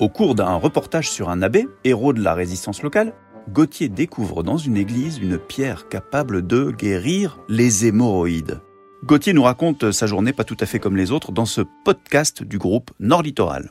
Au cours d'un reportage sur un abbé, héros de la résistance locale, Gauthier découvre dans une église une pierre capable de guérir les hémorroïdes. Gauthier nous raconte sa journée pas tout à fait comme les autres dans ce podcast du groupe Nord Littoral.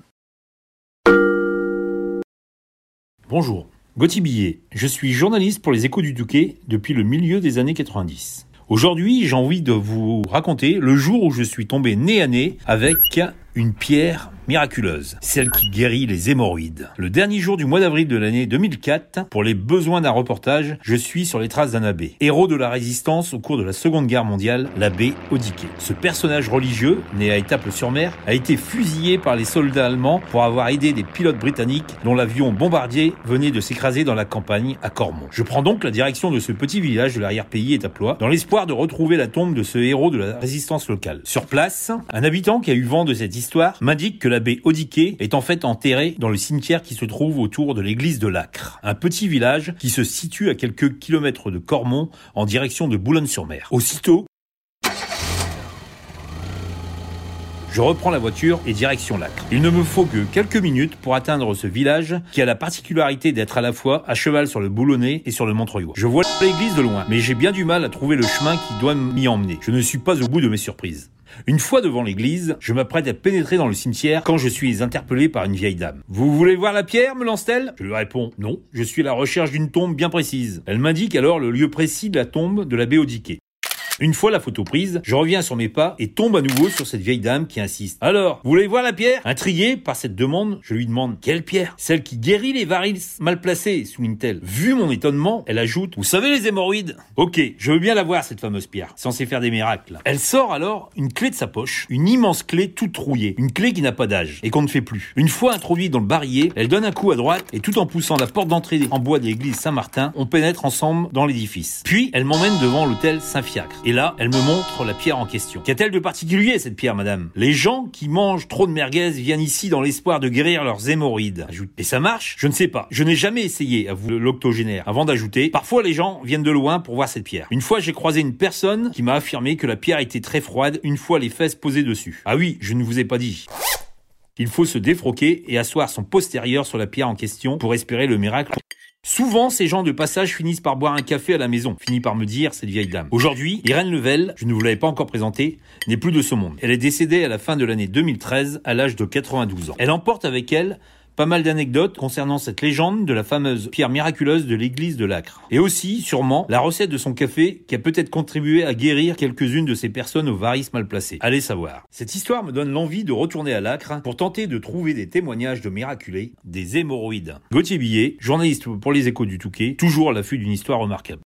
Bonjour, Gauthier Billet. Je suis journaliste pour les Échos du Touquet depuis le milieu des années 90. Aujourd'hui, j'ai envie de vous raconter le jour où je suis tombé nez à nez avec une pierre miraculeuse, celle qui guérit les hémorroïdes. Le dernier jour du mois d'avril de l'année 2004, pour les besoins d'un reportage, je suis sur les traces d'un abbé, héros de la résistance au cours de la Seconde Guerre mondiale, l'abbé Odiké. Ce personnage religieux, né à Étaples-sur-Mer, a été fusillé par les soldats allemands pour avoir aidé des pilotes britanniques dont l'avion bombardier venait de s'écraser dans la campagne à Cormont. Je prends donc la direction de ce petit village de l'arrière-pays étaplois dans l'espoir de retrouver la tombe de ce héros de la résistance locale. Sur place, un habitant qui a eu vent de cette m'indique que la l'abbé Odiké est en fait enterré dans le cimetière qui se trouve autour de l'église de Lacre, un petit village qui se situe à quelques kilomètres de Cormont en direction de Boulogne-sur-Mer. Aussitôt, Je reprends la voiture et direction Lacre. Il ne me faut que quelques minutes pour atteindre ce village qui a la particularité d'être à la fois à cheval sur le Boulonnais et sur le Montreuil. Je vois l'église de loin, mais j'ai bien du mal à trouver le chemin qui doit m'y emmener. Je ne suis pas au bout de mes surprises. Une fois devant l'église, je m'apprête à pénétrer dans le cimetière quand je suis interpellé par une vieille dame. Vous voulez voir la pierre, me lance-t-elle? Je lui réponds non, je suis à la recherche d'une tombe bien précise. Elle m'indique alors le lieu précis de la tombe de l'abbé Odiquet. Une fois la photo prise, je reviens sur mes pas et tombe à nouveau sur cette vieille dame qui insiste. Alors, vous voulez voir la pierre? Intrigué par cette demande, je lui demande quelle pierre? Celle qui guérit les varices mal placées, souligne-t-elle. Vu mon étonnement, elle ajoute Vous savez les hémorroïdes? Ok, je veux bien la voir cette fameuse pierre, censée faire des miracles. Elle sort alors une clé de sa poche, une immense clé toute rouillée, une clé qui n'a pas d'âge et qu'on ne fait plus. Une fois introduite dans le barillet, elle donne un coup à droite et tout en poussant la porte d'entrée en bois de l'église Saint-Martin, on pénètre ensemble dans l'édifice. Puis elle m'emmène devant l'hôtel Saint-Fiacre. Et là, elle me montre la pierre en question. Qu'a-t-elle de particulier cette pierre, madame? Les gens qui mangent trop de merguez viennent ici dans l'espoir de guérir leurs hémorroïdes. Ajoute. Et ça marche? Je ne sais pas. Je n'ai jamais essayé, avoue l'octogénaire. Avant d'ajouter, parfois les gens viennent de loin pour voir cette pierre. Une fois, j'ai croisé une personne qui m'a affirmé que la pierre était très froide une fois les fesses posées dessus. Ah oui, je ne vous ai pas dit. Il faut se défroquer et asseoir son postérieur sur la pierre en question pour espérer le miracle. Souvent, ces gens de passage finissent par boire un café à la maison, finit par me dire cette vieille dame. Aujourd'hui, Irène Level, je ne vous l'avais pas encore présentée, n'est plus de ce monde. Elle est décédée à la fin de l'année 2013 à l'âge de 92 ans. Elle emporte avec elle pas mal d'anecdotes concernant cette légende de la fameuse pierre miraculeuse de l'église de Lacre. Et aussi, sûrement, la recette de son café qui a peut-être contribué à guérir quelques-unes de ces personnes aux varices mal placées. Allez savoir. Cette histoire me donne l'envie de retourner à Lacre pour tenter de trouver des témoignages de miraculés, des hémorroïdes. Gauthier Billet, journaliste pour les échos du Touquet, toujours à l'affût d'une histoire remarquable.